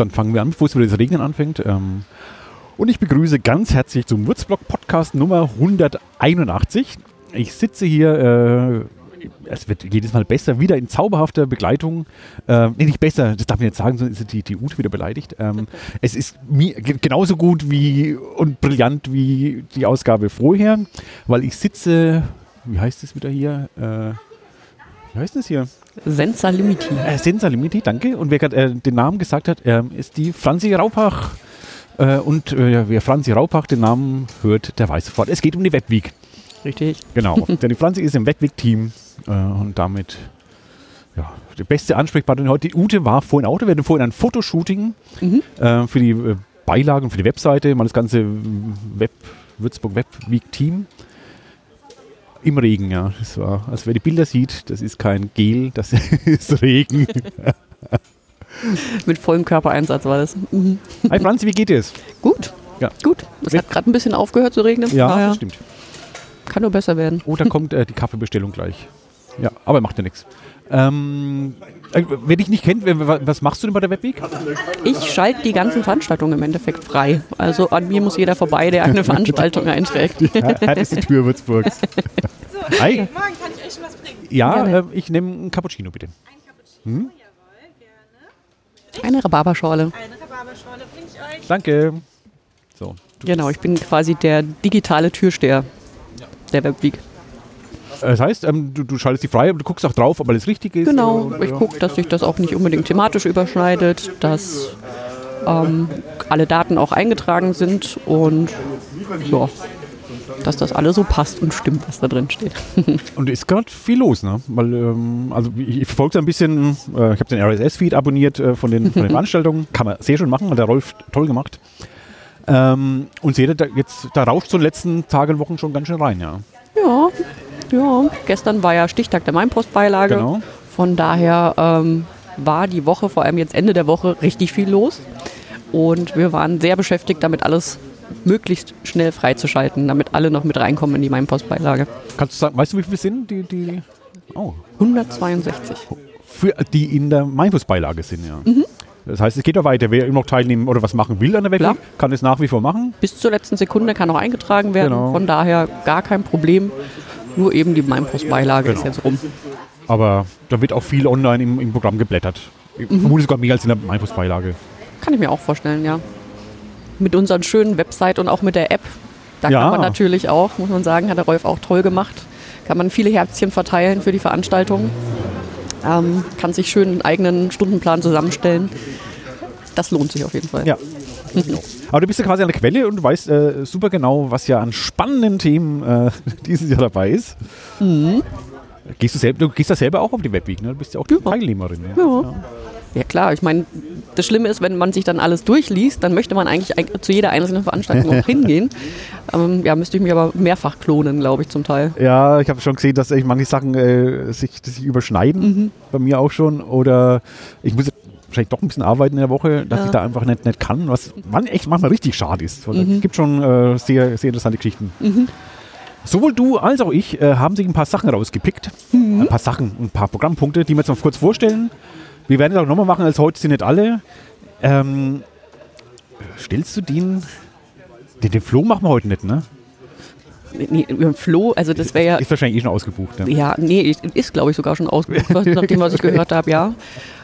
Dann fangen wir an, bevor es wieder das Regnen anfängt. Ähm, und ich begrüße ganz herzlich zum Würzblock Podcast Nummer 181. Ich sitze hier, äh, es wird jedes Mal besser, wieder in zauberhafter Begleitung. Äh, nee, nicht besser, das darf ich nicht sagen, sonst ist die, die Ute wieder beleidigt. Ähm, es ist mir ge- genauso gut wie und brillant wie die Ausgabe vorher, weil ich sitze, wie heißt es wieder hier? Äh, wie heißt es hier? Sensa Limiti. Äh, Sensa Limiti, danke. Und wer gerade äh, den Namen gesagt hat, ähm, ist die Franzi Raupach. Äh, und äh, wer Franzi Raupach den Namen hört, der weiß sofort. Es geht um die Webweek. Richtig. Genau. Denn die Franzi ist im Webweek-Team äh, und damit ja, die beste Ansprechpartnerin heute. Die Ute war vorhin auch, wir hatten vorhin ein Fotoshooting Mhm. äh, für die äh, Beilagen, für die Webseite, mal das ganze Web, Würzburg Webweek-Team. Im Regen, ja. Das war, also wer die Bilder sieht, das ist kein Gel, das ist Regen. Mit vollem Körpereinsatz war das. Mhm. Hi Franzi, wie geht es? Gut. Ja. Gut. Es hat gerade ein bisschen aufgehört zu regnen. Ja, Daher das stimmt. Kann nur besser werden. Oh, da kommt äh, die Kaffeebestellung gleich. Ja, aber macht ja nichts. Ähm, äh, wer dich nicht kennt, was machst du denn bei der Webweek? Ich schalte die ganzen Veranstaltungen im Endeffekt frei. Also an mir muss jeder vorbei, der eine Veranstaltung einträgt. Härteste Tür Würzburgs. Hi. Morgen kann ich euch schon was bringen. Ja, äh, ich nehme einen Cappuccino bitte. Ein Cappuccino, jawohl, gerne. Eine Rhabarberschorle. Eine Rhabarberschorle bringe ich euch. Danke. So. Genau, ich bin quasi der digitale Türsteher der Webweek. Das heißt, ähm, du, du schaltest die frei, aber du guckst auch drauf, ob alles richtig ist. Genau, ich gucke, dass sich das auch nicht unbedingt thematisch überschneidet, dass ähm, alle Daten auch eingetragen sind und ja, dass das alles so passt und stimmt, was da drin steht. Und ist gerade viel los, ne? Weil, ähm, also ich, ich verfolge ein bisschen, äh, ich habe den RSS-Feed abonniert äh, von, den, von den Veranstaltungen. Kann man sehr schön machen, hat der Rolf toll gemacht. Ähm, und seht ihr, da, jetzt, da rauscht so in den letzten Tagen, Wochen schon ganz schön rein, ja. Ja, ja. Gestern war ja Stichtag der Mainpostbeilage. Genau. Von daher ähm, war die Woche, vor allem jetzt Ende der Woche, richtig viel los. Und wir waren sehr beschäftigt, damit alles möglichst schnell freizuschalten, damit alle noch mit reinkommen in die Mainpostbeilage. Kannst du sagen, weißt du, wie viele sind die, die oh, 162. für, die in der Mainflussbeilage sind, ja. Mhm. Das heißt, es geht ja weiter. Wer immer noch teilnehmen oder was machen will an der Klar. kann es nach wie vor machen. Bis zur letzten Sekunde kann noch eingetragen werden. Genau. Von daher gar kein Problem. Nur eben die Mainpostbeilage ist Genau. jetzt rum. Aber da wird auch viel online im, im Programm geblättert. Mhm. vermute sogar mehr als in der Mainflussbeilage. Kann ich mir auch vorstellen, ja. Mit unseren schönen Website und auch mit der App. Da Ja. kann man natürlich auch, muss man sagen, hat der Rolf auch toll gemacht. Kann man viele Herzchen verteilen für die Veranstaltung. Ähm, kann sich schön einen eigenen Stundenplan zusammenstellen. Das lohnt sich auf jeden Fall. Ja. Genau. Aber du bist ja quasi an der Quelle und weißt äh, super genau, was ja an spannenden Themen äh, dieses Jahr dabei ist. Mhm. Gehst du, selber, du gehst ja selber auch auf die Webweek, ne? Du bist ja auch die Teilnehmerin. Ja. Ja. Ja klar, ich meine, das Schlimme ist, wenn man sich dann alles durchliest, dann möchte man eigentlich eig- zu jeder einzelnen Veranstaltung auch hingehen. Ähm, ja, müsste ich mich aber mehrfach klonen, glaube ich, zum Teil. Ja, ich habe schon gesehen, dass äh, manche Sachen äh, sich, sich überschneiden. Mhm. Bei mir auch schon. Oder ich muss wahrscheinlich doch ein bisschen arbeiten in der Woche, dass Ja. ich da einfach nicht, nicht kann, was man echt manchmal richtig schade ist. Mhm. Es gibt schon äh, sehr, sehr interessante Geschichten. Sowohl du als auch ich äh, haben sich ein paar Sachen rausgepickt. Mhm. Ein paar Sachen, ein paar Programmpunkte, die wir jetzt noch kurz vorstellen. Wir werden es auch nochmal machen, als heute sind nicht alle. Ähm, stellst du den, den, den Flo machen wir heute nicht, ne? Nee, über den Flo, also das wäre ja Ist wahrscheinlich eh schon ausgebucht. Ja. Ja, nee, ist- glaube ich sogar schon ausgebucht, was- nach dem, was ich gehört habe, ja.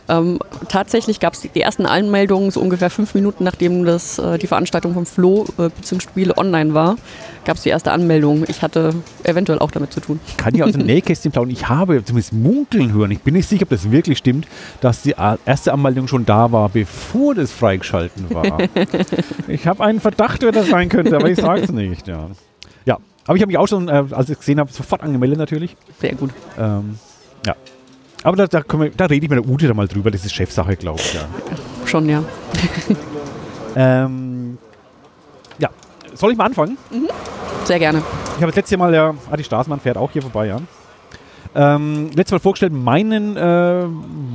Ähm, tatsächlich gab es die, die ersten Anmeldungen so ungefähr fünf Minuten, nachdem das, äh, die Veranstaltung vom Flo äh, Beziehungsspiele online war, gab es die erste Anmeldung. Ich hatte eventuell auch damit zu tun. Ich kann ja aus dem Nähkästchen plaudern. Ich habe zumindest munkeln hören. Ich bin nicht sicher, ob das wirklich stimmt, dass die erste Anmeldung schon da war, bevor das freigeschalten war. ich habe einen Verdacht, wer das sein könnte, aber ich sage es nicht. Ja. Aber ich habe mich auch schon, äh, als ich es gesehen habe, sofort angemeldet natürlich. Sehr gut. Ähm, ja. Aber da, da, wir, da rede ich mit der Ute da mal drüber. Das ist Chefsache, glaube ich. Ja. Schon, ja. Ähm, ja. Soll ich mal anfangen? Sehr gerne. Ich habe das letzte Mal ja, Adi Straßmann fährt auch hier vorbei, ja. Ähm, letztes Mal vorgestellt meinen äh,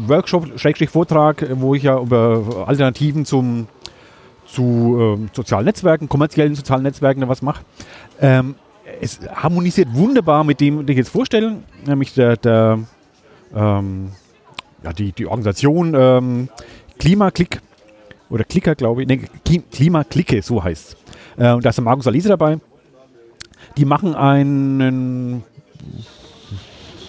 Workshop, Schrägstrich Vortrag, äh, wo ich ja über Alternativen zum, zu ähm, sozialen Netzwerken, kommerziellen sozialen Netzwerken, was macht. Ähm, es harmonisiert wunderbar mit dem, den ich jetzt vorstelle, nämlich der, der ähm, ja, die, die Organisation ähm, Klimaklick oder Klicker, glaube ich, ne, Kli- Klimaklicke, so heißt äh, Und da ist der Markus Alese dabei. Die machen einen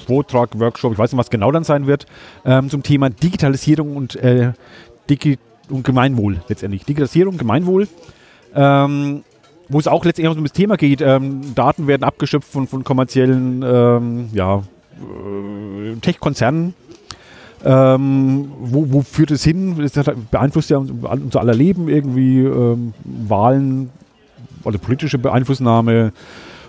Vortrag, Workshop, ich weiß nicht, was genau dann sein wird, ähm, zum Thema Digitalisierung und, äh, Digi und Gemeinwohl letztendlich. Digitalisierung, Gemeinwohl. Ähm, wo es auch letztendlich um das Thema geht. Ähm, Daten werden abgeschöpft von, von kommerziellen ähm, ja, äh, Tech-Konzernen. Ähm, wo, wo führt es hin? Das beeinflusst ja unser aller Leben irgendwie. Ähm, Wahlen oder politische Beeinflussnahme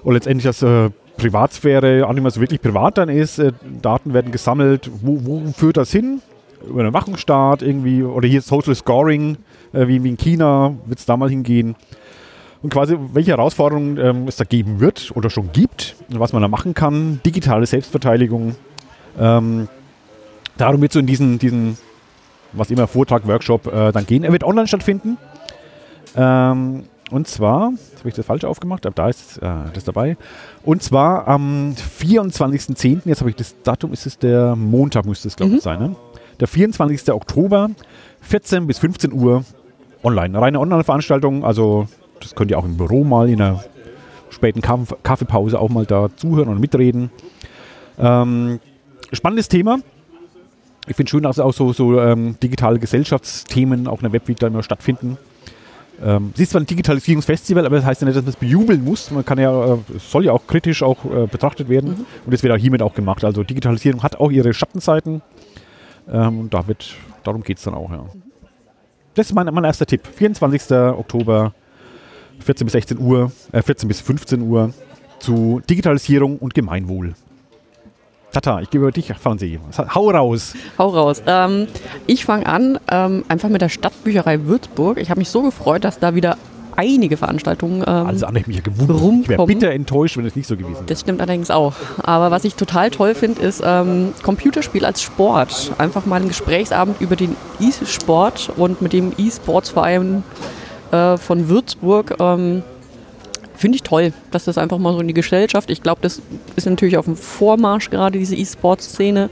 und letztendlich, dass äh, Privatsphäre auch nicht mehr so wirklich privat dann ist. Äh, Daten werden gesammelt. Wo, wo führt das hin? Über einen Wachungsstaat irgendwie oder hier Social Scoring, äh, wie, wie in China, wird es da mal hingehen. Und quasi, welche Herausforderungen ähm, es da geben wird oder schon gibt und was man da machen kann. Digitale Selbstverteidigung. Ähm, darum wird so in diesen, diesen was immer, Vortrag, Workshop äh, dann gehen. Er wird online stattfinden. Ähm, und zwar, jetzt habe ich das falsch aufgemacht, aber da ist äh, das dabei. Und zwar am 24.10., jetzt habe ich das Datum, ist es der Montag, müsste es glaube ich sein, ne? Der 24. Oktober, 14 bis 15 Uhr online. Reine Online-Veranstaltung, also das könnt ihr auch im Büro mal in einer späten Kaff Kaffeepause auch mal da zuhören und mitreden. Ähm, spannendes Thema. Ich finde schön, dass auch so, so ähm, digitale Gesellschaftsthemen auch in der Webweek da immer stattfinden. Ähm, es ist zwar ein Digitalisierungsfestival, aber das heißt ja nicht, dass man es bejubeln muss. Man kann ja, äh, es soll ja auch kritisch auch äh, betrachtet werden. Und das wird auch hiermit auch gemacht. Also Digitalisierung hat auch ihre Schattenseiten. Ähm, und da wird, darum geht es dann auch, ja. Das ist mein, mein erster Tipp. 24. Oktober, 14 bis 16 Uhr, äh, 14 bis 15 Uhr zu Digitalisierung und Gemeinwohl. Tata, ich gebe über dich, Franzi. Hau raus. Hau raus. Ähm, ich fange an, ähm, einfach mit der Stadtbücherei Würzburg. Ich habe mich so gefreut, dass da wieder einige Veranstaltungen ähm, Also an ich mich ja gewundert. Ich wäre bitter enttäuscht, wenn es nicht so gewesen wäre. Das stimmt allerdings auch. Aber was ich total toll finde, ist ähm, Computerspiel als Sport. Einfach mal ein Gesprächsabend über den E-Sport und mit dem E-Sports-Verein äh, von Würzburg. Ähm, finde ich toll, dass das einfach mal so in die Gesellschaft. Ich glaube, das ist natürlich auf dem Vormarsch gerade, diese E-Sports-Szene,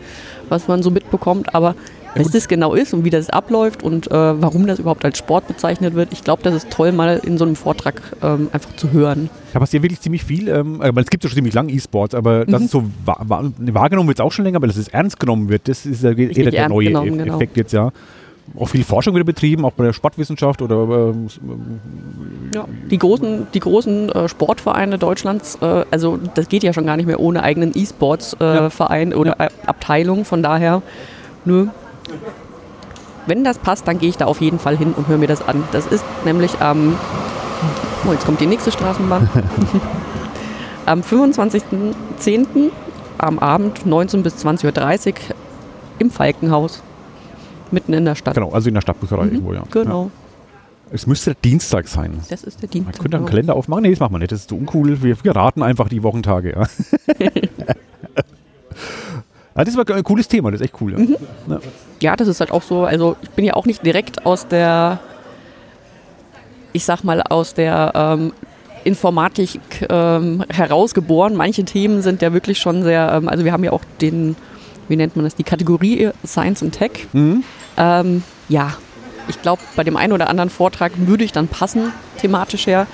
was man so mitbekommt. Aber was das genau ist und wie das abläuft und äh, warum das überhaupt als Sport bezeichnet wird, ich glaube, das ist toll, mal in so einem Vortrag ähm, einfach zu hören. Da passiert wirklich ziemlich viel. Ähm, aber es gibt ja schon ziemlich lange E-Sports, aber Mhm. das ist so wa wa wahrgenommen wird es auch schon länger, aber dass es ernst genommen wird, das ist ja der neue genommen, Eff- genau. Effekt jetzt, ja. Auch viel Forschung wieder betrieben, auch bei der Sportwissenschaft oder ähm, s- Ja, die großen, die großen äh, Sportvereine Deutschlands, äh, also das geht ja schon gar nicht mehr ohne eigenen E-Sports-Verein oder Ja. äh, Abteilung. Von daher, nö. Wenn das passt, dann gehe ich da auf jeden Fall hin und höre mir das an. Das ist nämlich am, oh, jetzt kommt die nächste Straßenbahn, am 25.10. am Abend 19 bis 20.30 Uhr im Falkenhaus, mitten in der Stadt. genau, also in der Stadtbücherei irgendwo, ja. Genau, Ja. Es müsste der Dienstag sein. das ist der Man Dienstag. könnte einen genau. Kalender aufmachen. Nee, das machen wir nicht. Das ist so uncool. Wir, wir raten einfach die Wochentage. Ja. ja, das war ein cooles Thema. Das ist echt cool. Ja. Mhm. Ja. ja, das ist halt auch so, also ich bin ja auch nicht direkt aus der, ich sag mal, aus der ähm, Informatik ähm, herausgeboren. Manche Themen sind ja wirklich schon sehr, ähm, also wir haben ja auch den, wie nennt man das, die Kategorie Science and Tech. Mhm. Ähm, ja, ich glaube, bei dem einen oder anderen Vortrag würde ich dann passen, thematisch her.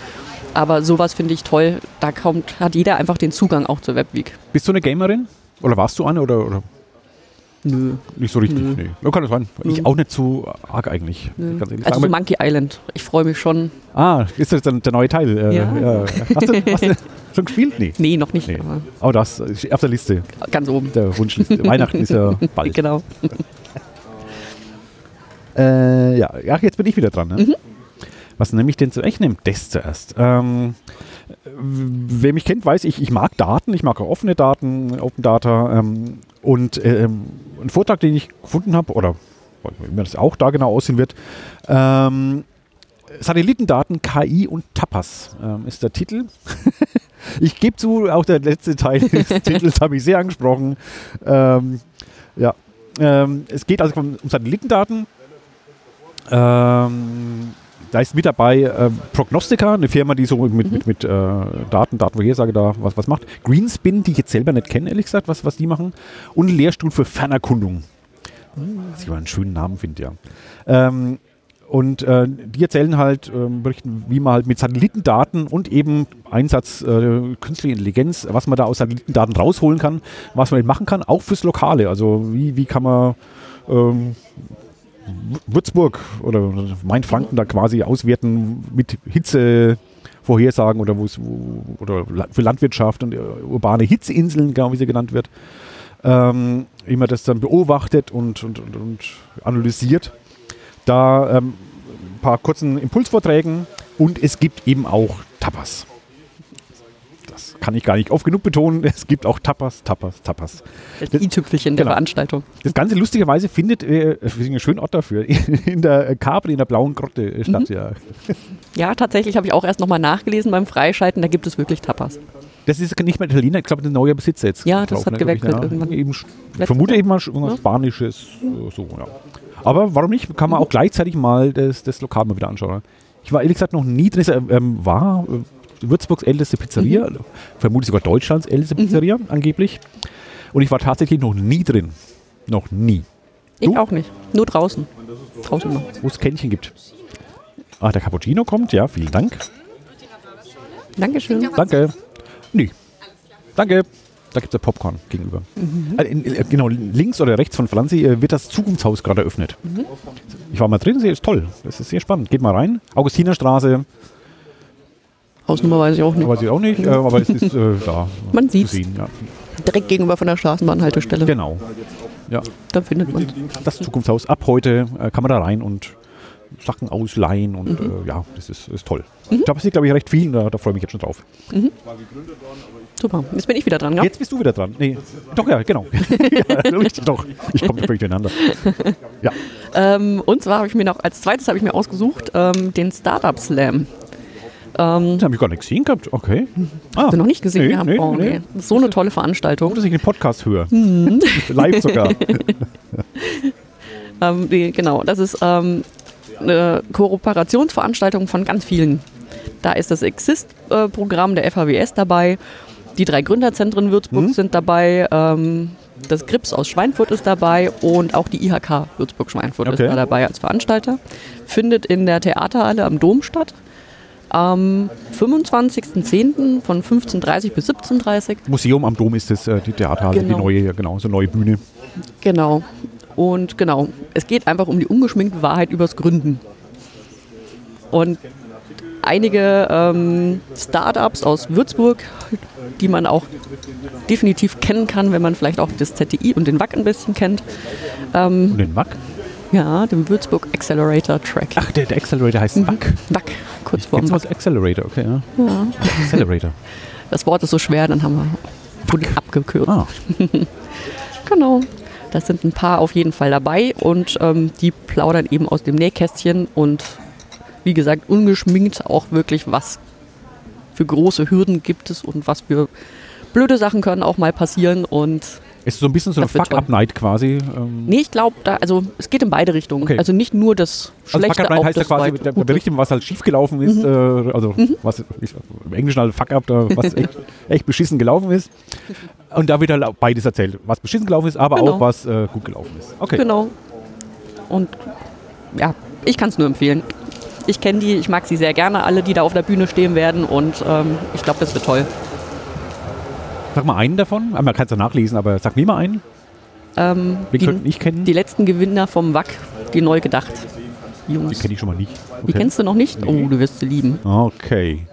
Aber sowas finde ich toll. Da kommt, hat jeder einfach den Zugang auch zur Webweek. Bist du eine Gamerin? Oder warst du eine? Oder, oder Nö. nicht so richtig? Nö. Nee. Ja, kann das sein. Ich Nö. auch nicht so arg eigentlich. Also so. Monkey Island. Ich freue mich schon. ah, ist das dann der neue Teil? Äh, Ja. Hast, du, hast du schon gespielt? Nee. Nee, noch nicht. Nee. Aber Aber das ist auf der Liste. ganz oben. Der Wunschliste. Weihnachten ist ja bald. Genau. Äh, ja. ja, jetzt bin ich wieder dran. Ne? Mhm. Was nehme ich denn zu? Ich nehme das zuerst. Ähm, wer mich kennt, weiß ich, ich mag Daten, ich mag auch offene Daten, Open Data. Ähm, und ähm, ein Vortrag, den ich gefunden habe, oder wie mir das auch da genau aussehen wird, ähm, Satellitendaten, KI und Tapas ähm, ist der Titel. ich gebe zu, auch der letzte Teil des Titels habe ich sehr angesprochen. Ähm, ja, es geht also um Satellitendaten. Ähm, da ist mit dabei äh, Prognostica, eine Firma, die so mit, mit, mit äh, Daten, Datenvorhersage da was, was macht. Greenspin, die ich jetzt selber nicht kenne, ehrlich gesagt, was, was die machen. Und Lehrstuhl für Fernerkundung. Was ich mal einen schönen Namen finde, ja. Ähm, und äh, die erzählen halt, ähm, berichten, wie man halt mit Satellitendaten und eben Einsatz äh, künstliche Intelligenz, was man da aus Satellitendaten rausholen kann, was man damit machen kann, auch fürs Lokale. Also wie, wie kann man ähm, Würzburg oder Mainfranken da quasi auswerten mit Hitzevorhersagen oder wo's, wo, oder für Landwirtschaft und äh, urbane Hitzeinseln, genau wie sie genannt wird. Ähm, wie man das dann beobachtet und, und, und, und analysiert. Da ähm, ein paar kurzen Impulsvorträgen und es gibt eben auch Tapas. Das kann ich gar nicht oft genug betonen. Es gibt auch Tapas, Tapas, Tapas. Das i-Tüpfelchen der Genau. Veranstaltung. Das Ganze lustigerweise findet, äh, wir sind ein schöner Ort dafür, in der Kabel, in der blauen Grotte äh, statt. Ja. Ja, tatsächlich habe ich auch erst nochmal nachgelesen beim Freischalten, da gibt es wirklich Tapas. Das ist nicht mehr Italiener, ich glaube, ein neuer Besitzer jetzt. Ja, das hat glaub ich, gewechselt irgendwann. Eben, ich vermute eben mal irgendwas Ja. Spanisches, äh, so, ja. Aber warum nicht? Kann Mhm. man auch gleichzeitig mal das, das Lokal mal wieder anschauen. Ich war ehrlich gesagt noch nie drin, ähm, war Würzburgs älteste Pizzeria, Mhm. vermutlich sogar Deutschlands älteste Pizzeria angeblich. Und ich war tatsächlich noch nie drin. Noch nie. Ich Du? auch nicht. Nur draußen. Draußen noch. Wo es Kännchen gibt. Ah, der Cappuccino kommt, ja, vielen Dank. Dankeschön. Danke. Nee. Danke. Da gibt es ja Popcorn gegenüber. Äh, in, äh, genau, links oder rechts von Franzi äh, wird das Zukunftshaus gerade eröffnet. Ich war mal drin, sehr ist toll. Das ist sehr spannend. Geht mal rein. Augustinerstraße, Hausnummer weiß ich auch nicht. weiß ich auch nicht, äh, aber es ist äh, da. Man sieht's. sehen. Ja. Direkt gegenüber von der Straßenbahnhaltestelle. Genau. Ja, Da findet man. das Zukunftshaus. Ab heute äh, kann man da rein und Sachen ausleihen und äh, ja, das ist, ist toll. Da passiert, glaube ich, recht viel. Da, da freue ich mich jetzt schon drauf. Super. Jetzt bin ich wieder dran, ja? Jetzt bist du wieder dran. Nee, doch, ja, genau. ja, richtig, doch. Ich komme völlig durcheinander. Ja. Ähm, und zwar habe ich mir noch, als zweites habe ich mir ausgesucht, ähm, den Startup Slam. Ähm, Das habe ich gar nicht gesehen gehabt. Okay. Ah, Hast du noch nicht gesehen nee, gehabt? nee, oh, nee. nee. Das ist so eine tolle Veranstaltung. Gut, dass ich den Podcast höre. Mhm. Live sogar. Ähm, die, genau, das ist ähm, eine Kooperationsveranstaltung von ganz vielen. Da ist das Exist-Programm der FHWS dabei, die drei Gründerzentren Würzburg Mhm. sind dabei, ähm, das Grips aus Schweinfurt ist dabei und auch die IHK Würzburg-Schweinfurt Okay. ist da dabei als Veranstalter. Findet in der Theaterhalle am Dom statt. Am 25.10. von 15.30 bis 17.30 Museum am Dom ist das, äh, die Theaterhalle, Genau. die neue, genau, so neue Bühne. Genau. Und genau, es geht einfach um die ungeschminkte Wahrheit übers Gründen. Und einige ähm, Startups aus Würzburg, die man auch definitiv kennen kann, wenn man vielleicht auch das ZTI und den WAC ein bisschen kennt. Ähm, Und den WAC? Ja, den Würzburg Accelerator Track. Ach, der, der Accelerator heißt WAC. WAC, kurz vorm Jetzt was Accelerator, okay, ja. Ja. Accelerator. Das Wort ist so schwer, dann haben wir wurde abgekürzt. Ah, Genau. Da sind ein paar auf jeden Fall dabei und ähm, die plaudern eben aus dem Nähkästchen und wie gesagt, ungeschminkt auch wirklich, was für große Hürden gibt es und was für blöde Sachen können auch mal passieren. Und ist so ein bisschen so eine Fuck-Up-Night quasi. Ähm, nee, ich glaube, also es geht in beide Richtungen. Okay. Also nicht nur das Also Schlechte, Fuck-Up-Night auch heißt ja quasi, der. Bericht, was halt schiefgelaufen ist, äh, also was ich, im Englischen halt Fuck-Up, was echt, echt beschissen gelaufen ist. Und da wird halt beides erzählt, was beschissen gelaufen ist, aber Genau. auch was äh, gut gelaufen ist. Okay. Genau. Und ja, ich kann es nur empfehlen. Ich kenne die, ich mag sie sehr gerne, alle, die da auf der Bühne stehen werden und ähm, ich glaube, das wird toll. Sag mal einen davon. Ah, Man kann es ja nachlesen, aber sag mir mal einen. Ähm, Wen die, könnten ich kennen? die letzten Gewinner vom WAC, die neu gedacht. Die Jungs. kenne ich schon mal nicht. Die Okay. kennst du noch nicht? Nee. Oh, du wirst sie lieben. Okay.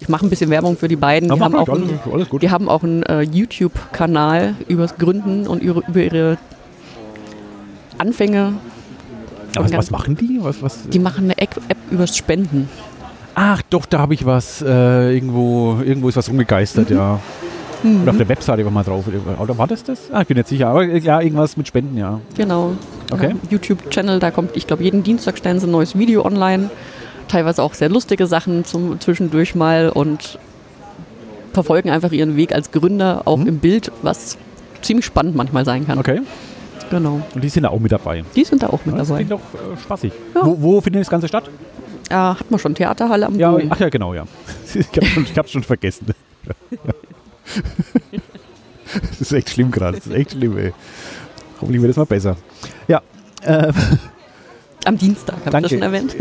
Ich mache ein bisschen Werbung für die beiden. Die, haben auch, alles, einen, alles gut. die haben auch einen äh, YouTube-Kanal übers Gründen und ihre, über ihre Anfänge. Ja, was, was machen die? Was, was? Die machen eine App App übers Spenden. Ach, doch, da habe ich was. Äh, irgendwo, irgendwo ist was rumgegeistert, ja. Mhm. Oder auf der Webseite war mal drauf. Oder war das das? Ah, ich bin nicht sicher. Aber äh, ja, irgendwas mit Spenden, ja. Genau. Okay. Ja, YouTube-Channel, da kommt, ich glaube, jeden Dienstag stellen sie ein neues Video online. Teilweise auch sehr lustige Sachen zum zwischendurch mal und verfolgen einfach ihren Weg als Gründer auch Mhm. im Bild, was ziemlich spannend manchmal sein kann. Okay. Genau. Und die sind da auch mit dabei. Die sind da auch mit Das dabei. klingt doch äh, spaßig. Ja. Wo, wo findet das Ganze statt? Äh, hat man schon Theaterhalle am Ja, Dom. ach ja, genau, ja. Ich hab's schon, ich hab's schon vergessen. Das ist echt schlimm gerade. Das ist echt schlimm, ey. Hoffentlich wird das mal besser. Ja, äh, Am Dienstag, habe ich das schon erwähnt.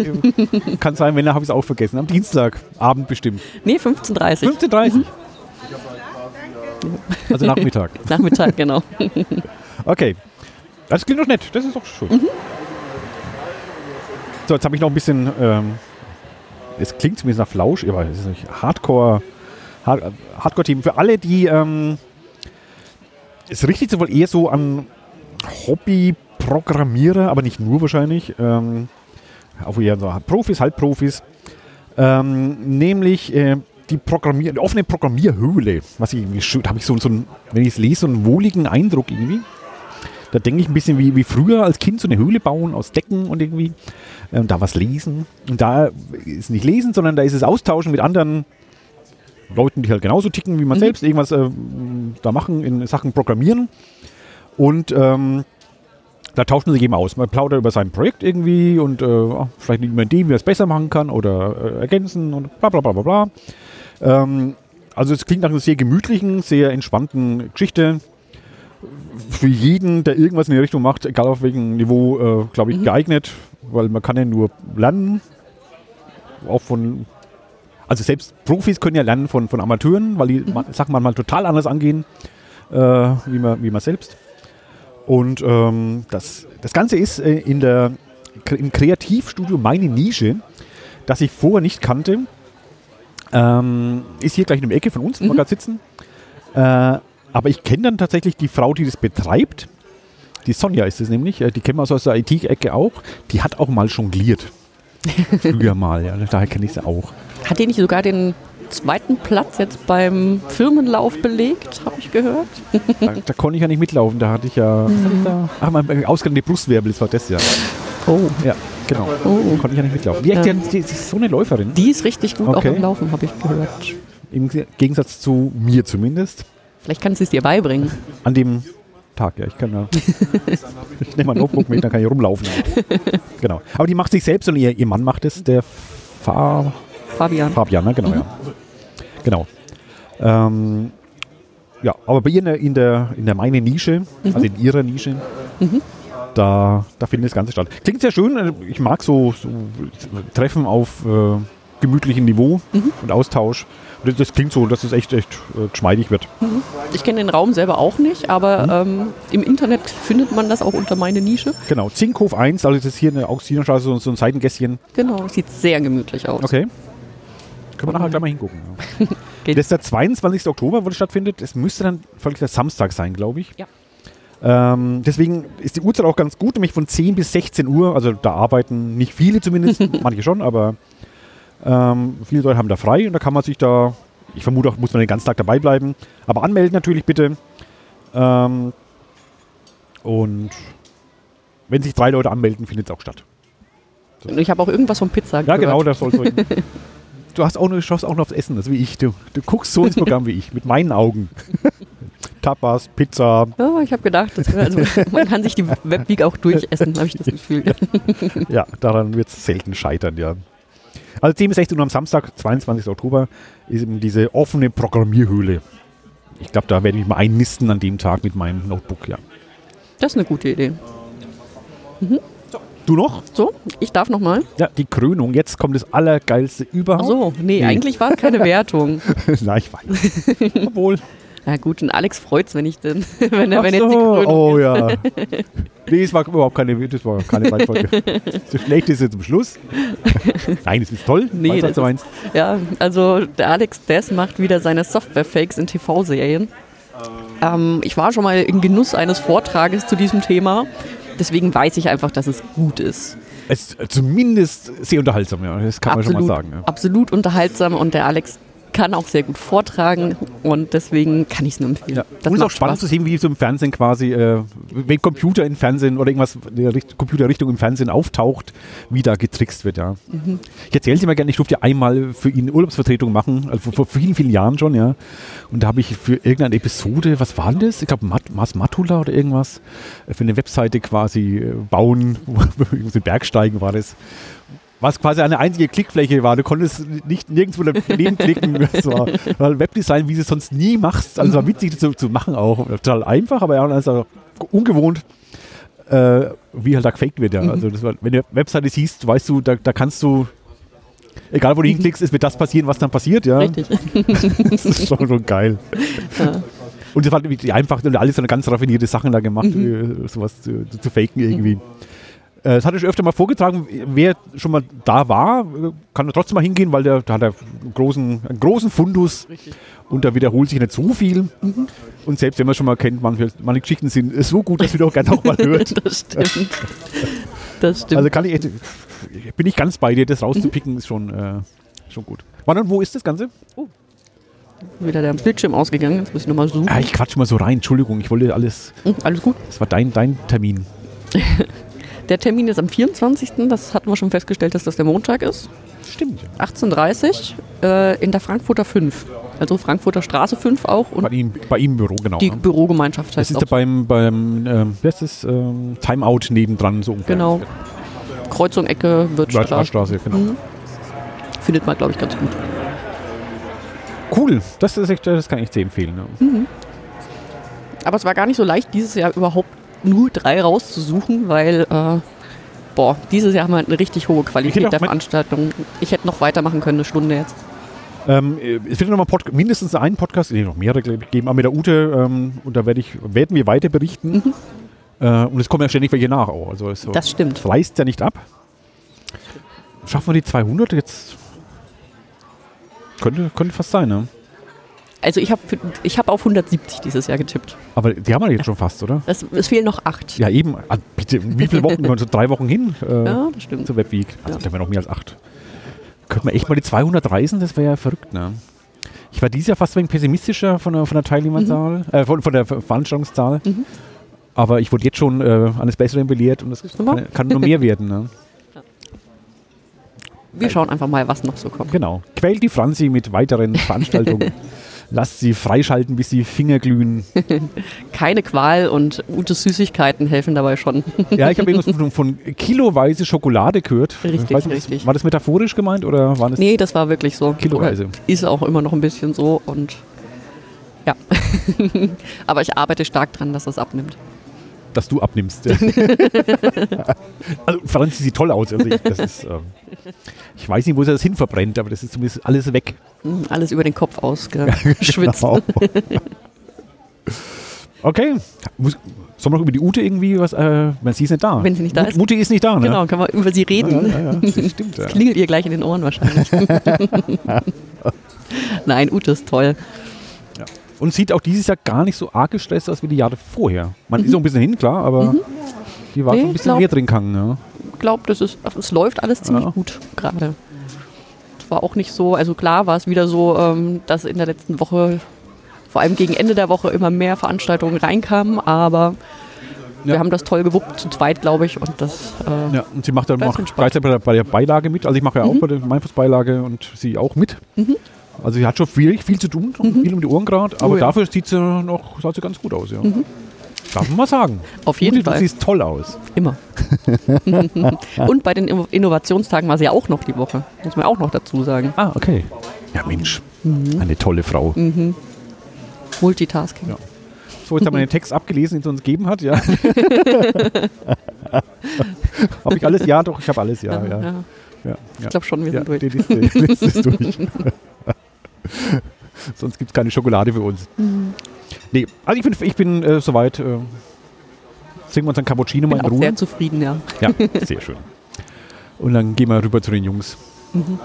Kann sein, wenn, habe ich es auch vergessen. Am Dienstagabend bestimmt. Nee, 15.30 15.30 Also Nachmittag. Nachmittag, genau. Okay. Das klingt doch nett. Das ist doch schön. So, jetzt habe ich noch ein bisschen. Ähm, es klingt zumindest nach Flausch, aber es ist nicht Hardcore. Hard, Hardcore-Team. Für alle, die. Ähm, es richtet sich wohl eher so an Hobby-Programmierer, aber nicht nur wahrscheinlich. Ähm, auch eher so Profis, Halbprofis. Ähm, nämlich äh, die, Programmier die offene Programmierhöhle. Was ich irgendwie schön, da habe ich so, so einen, wenn ich es lese, so einen wohligen Eindruck irgendwie. Da denke ich ein bisschen wie, wie früher als Kind so eine Höhle bauen aus Decken und irgendwie ähm, da was lesen. Und da ist nicht lesen, sondern da ist es Austauschen mit anderen Leuten, die halt genauso ticken wie man selbst, irgendwas äh, da machen in Sachen Programmieren. Und ähm, da tauscht man sich eben aus. Man plaudert über sein Projekt irgendwie und äh, ah, vielleicht eine Idee, wie man es besser machen kann oder äh, ergänzen und bla bla bla bla bla. Ähm, also es klingt nach einer sehr gemütlichen, sehr entspannten Geschichte. Für jeden, der irgendwas in die Richtung macht, egal auf welchem Niveau, äh, glaube ich, geeignet, weil man kann ja nur lernen. Auch von, also selbst Profis können ja lernen von, von Amateuren, weil die ma- Sachen manchmal total anders angehen, äh, wie, man, wie man selbst. Und ähm, das, das Ganze ist äh, in der, im Kreativstudio meine Nische, das ich vorher nicht kannte. Ähm, ist hier gleich in der Ecke von uns, wo wir gerade sitzen. Äh, aber ich kenne dann tatsächlich die Frau, die das betreibt. Die Sonja ist es nämlich. äh, Die kennen wir aus der IT-Ecke auch. Die hat auch mal jongliert. Früher mal, ja. Daher kenne ich sie auch. Hat die nicht sogar den zweiten Platz jetzt beim Firmenlauf belegt, habe ich gehört? Da, da konnte ich ja nicht mitlaufen. Da hatte ich ja. da? Ach, mein ausgegangen Brustwirbel, das war das ja. Oh. Ja, genau. Oh. Konnte ich ja nicht mitlaufen. Die, Ja. die, die ist so eine Läuferin. Die ist richtig gut Okay. auch im Laufen, habe ich gehört. Im Gegensatz zu mir zumindest. Vielleicht kannst du es dir beibringen. An dem Tag, ja. Ich kann ja. ich nehme mein Notebook mit, dann kann ich rumlaufen. genau. Aber die macht sich selbst und ihr, ihr Mann macht es, der Fa Fabian. Fabian, ne? genau, ja. Genau. Ähm, ja, aber bei ihr in der, in der, in der meine Nische, also in ihrer Nische, da, da findet das Ganze statt. Klingt sehr schön. äh, Ich mag so, so Treffen auf äh, gemütlichem Niveau und Austausch. Und das, klingt so, dass es echt, echt äh, geschmeidig wird. Ich kenne den Raum selber auch nicht, aber Mhm. ähm, im Internet findet man das auch unter meine Nische. Genau, Zinkhof 1, also das ist hier in der Augustinerstraße so, so ein Seitengässchen. Genau, sieht sehr gemütlich aus. Okay. Können wir nachher gleich mal hingucken. Ja. Das ist der 22. Oktober, wo das stattfindet. Es müsste dann folglich der Samstag sein, glaube ich. Ja. Ähm, deswegen ist die Uhrzeit auch ganz gut, nämlich von 10 bis 16 Uhr. Also da arbeiten nicht viele zumindest, manche schon, aber ähm, viele Leute haben da frei und da kann man sich da, ich vermute auch, muss man den ganzen Tag dabei bleiben. Aber anmelden natürlich bitte. Ähm, und wenn sich drei Leute anmelden, findet es auch statt. Und ich habe auch irgendwas von Pizza Ja, gehört. genau, das soll so. du hast auch nur, schaust auch noch aufs Essen, das ist wie ich. Du, du guckst so ins Programm wie ich, mit meinen Augen. Tapas, Pizza, Ja, ich habe gedacht, das, also, man kann sich die Webweek auch durchessen, habe ich das Gefühl. ja, daran wird es selten scheitern, ja. Also 10 bis 16 Uhr am Samstag, 22. Oktober, ist eben diese offene Programmierhöhle. Ich glaube, da werde ich mich mal einnisten an dem Tag mit meinem Notebook, ja. Das ist eine gute Idee. Du noch? So, ich darf nochmal. Ja, die Krönung. Jetzt kommt das Allergeilste überhaupt. Ach so, nee, Nee. eigentlich war es keine Wertung. Na, ich weiß. Obwohl. Na gut, und Alex freut's, wenn ich denn, wenn er, Ach wenn jetzt die so, Krönung oh ist. ja. Nee, es war überhaupt keine, das war keine so schlecht ist es zum Schluss. Nein, es ist toll. Nee, Weiß, was du meinst. Ja, also der Alex Dess macht wieder seine Software-Fakes in TV-Serien. Ähm, ich war schon mal in Genuss eines Vortrages zu diesem Thema. Deswegen weiß ich einfach, dass es gut ist. Es ist zumindest sehr unterhaltsam, ja. Das kann man schon mal sagen. Ja. absolut unterhaltsam und der Alex kann auch sehr gut vortragen und deswegen kann ich es nur empfehlen. Ja. Das und es ist auch spannend Spaß. zu sehen, wie so im Fernsehen quasi, äh, wenn Computer im Fernsehen oder irgendwas in der Richt Computerrichtung im Fernsehen auftaucht, wie da getrickst wird, ja. Mhm. Ich erzähle dir mal gerne, ich durfte ja einmal für ihn Urlaubsvertretung machen, also vor, vielen, vielen Jahren schon, ja. Und da habe ich für irgendeine Episode, was war denn das? Ich glaube, Mat Mars Matula oder irgendwas, äh, für eine Webseite quasi äh, bauen, so Bergsteigen war das. Was quasi eine einzige Klickfläche war. Du konntest nicht nirgendwo daneben klicken. Das war, war Webdesign, wie du es sonst nie machst. Also war witzig zu, zu machen auch. Total einfach, aber ja, also ungewohnt, äh, wie halt da gefaked wird. Ja. Also das war, wenn du Webseite siehst, weißt du, da, da kannst du, egal wo du hinklickst, es wird das passieren, was dann passiert. Ja. Richtig. Das ist schon, schon geil. Ja. Und das war irgendwie einfach und alles so eine ganz raffinierte Sachen da gemacht, äh, sowas zu, zu, faken irgendwie. Äh, Das hatte ich öfter mal vorgetragen. Wer schon mal da war, äh, kann trotzdem mal hingehen, weil der, da hat er einen großen, einen großen Fundus und da wiederholt sich nicht so viel. Und selbst wenn man schon mal kennt, manche, manche Geschichten sind so gut, dass man doch gerne auch mal hört. Das stimmt. Das stimmt. Also kann ich bin ich ganz bei dir, das rauszupicken ist schon, äh, schon gut. Wann und wo ist das Ganze? Wieder der Bildschirm ausgegangen. Jetzt muss ich nochmal suchen. Ah, ich quatsch mal so rein, Entschuldigung, ich wollte alles, Hm, Alles gut. das war dein, dein Termin. Der Termin ist am 24. Das hatten wir schon festgestellt, dass das der Montag ist. Stimmt. 18.30 äh, in der Frankfurter 5. Also Frankfurter Straße 5 auch Bei und ihm, bei ihm im Büro, genau. die ne? Bürogemeinschaft Das heißt ist auch da beim, beim heißt das, ähm, Timeout nebendran so ungefähr. Genau. Kreuzung Ecke Wirtstraße. Straße, genau. Mhm. Findet man, glaube ich, ganz gut. Cool, das ist echt, das kann ich sehr empfehlen. Ja. Aber es war gar nicht so leicht, dieses Jahr überhaupt nur drei rauszusuchen, weil, äh, boah, dieses Jahr haben wir halt eine richtig hohe Qualität der Veranstaltung. Ich hätte noch weitermachen können, eine Stunde jetzt. Ähm, äh, es wird noch mal Pod mindestens einen Podcast, nee, noch mehrere geben, aber mit der Ute ähm, und da werde ich, werden wir weiter berichten. Äh, und es kommen ja ständig welche nach auch. Also so, Das stimmt. reißt ja nicht ab. Schaffen wir die 200 jetzt? Könnte, könnte fast sein, ne? Also ich habe ich hab auf 170 dieses Jahr getippt. Aber die haben wir jetzt schon fast, oder? Es, es fehlen noch acht. Ja, eben. Ah, bitte, wie viele Wochen? so drei Wochen hin äh, Ja, das stimmt. zur Webweek. Also Ja. da wären noch mehr als acht. Könnten wir echt mal die 200 reisen? Das wäre ja verrückt, ne? Ich war dieses Jahr fast ein wenig pessimistischer von der, von der Teilnehmerzahl, äh, von, von der Ver- Veranstaltungszahl. Mhm. Aber ich wurde jetzt schon äh, eines Besseren belehrt und mal? kann, kann nur mehr werden. Ne? Wir schauen einfach mal, was noch so kommt. Genau. Quält die Franzi mit weiteren Veranstaltungen. Lasst sie freischalten, bis die Finger glühen. Keine Qual und gute Süßigkeiten helfen dabei schon. Ja, ich habe irgendwas von, von kiloweise Schokolade gehört. Richtig, nicht, richtig. War das metaphorisch gemeint oder war das nee, das war wirklich so. Kiloweise? Ist auch immer noch ein bisschen so und ja. Aber ich arbeite stark dran, dass es abnimmt. Dass du abnimmst. also Franzi sieht toll aus. Also ich, das ist, ähm, ich weiß nicht, wo sie das hin verbrennt, aber das ist zumindest alles weg. Hm, Alles über den Kopf ausgeschwitzt. Genau. okay. Muss, sollen wir noch über die Ute irgendwie was? Äh, wenn sie ist nicht da. Wenn sie nicht da Mut- ist. Mutti ist nicht da, ne? Genau, kann man über sie Ja, reden. ja, ja, das stimmt. Ja. Klingelt ihr gleich in den Ohren wahrscheinlich. Nein, Ute ist toll. Und sieht auch dieses Jahr gar nicht so arg gestresst aus wie die Jahre vorher. Man ist auch ein bisschen hin, klar, aber die war Mhm. Nee, schon ein bisschen glaub- mehr drin gegangen. Ja. Ich glaube, das ist, es läuft alles ziemlich Ja. gut gerade. Es war auch nicht so, also klar war es wieder so, ähm, dass in der letzten Woche, vor allem gegen Ende der Woche, immer mehr Veranstaltungen reinkamen, aber wir Ja. haben das toll gewuppt, zu zweit, glaube ich, und das, äh, Ja, und sie macht dann auch gleichzeitig bei der, bei der Beilage mit. Also ich mache ja auch bei der Meinungsbeilage und sie auch mit. Mhm. Also sie hat schon viel, viel zu tun, und viel um die Ohren gerade, aber Oh ja. Mhm. dafür sieht sie noch sah sie ganz gut aus. Ja. Darf man mal sagen. auf jeden Fall, Du siehst toll aus. immer. und bei den Inno- Innovationstagen war sie ja auch noch die Woche, muss man auch noch dazu sagen. Ah, okay. Ja, Mensch. Mhm. Eine tolle Frau. Multitasking. Ja. So, jetzt haben wir den Text abgelesen, den sie uns gegeben hat. Ja. habe ich alles? Ja, doch, ich habe alles. Ja, ja. Ja, ja. Ich glaube schon, wir sind durch. Die Liste, die Liste ist durch. Sonst gibt es keine Schokolade für uns. Mhm. Nee, also ich bin, ich bin äh, soweit. Äh, trinken wir uns ein Cappuccino mal bin in auch Ruhe. sehr zufrieden, ja. Ja, sehr schön. Und dann gehen wir rüber zu den Jungs. Mhm.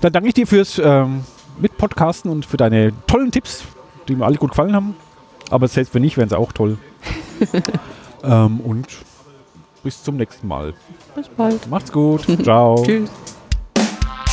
Dann danke ich dir fürs ähm, Mitpodcasten und für deine tollen Tipps, die mir alle gut gefallen haben. Aber selbst wenn nicht, wären sie auch toll. ähm, und bis zum nächsten Mal. Bis bald. Macht's gut. Ciao. Tschüss.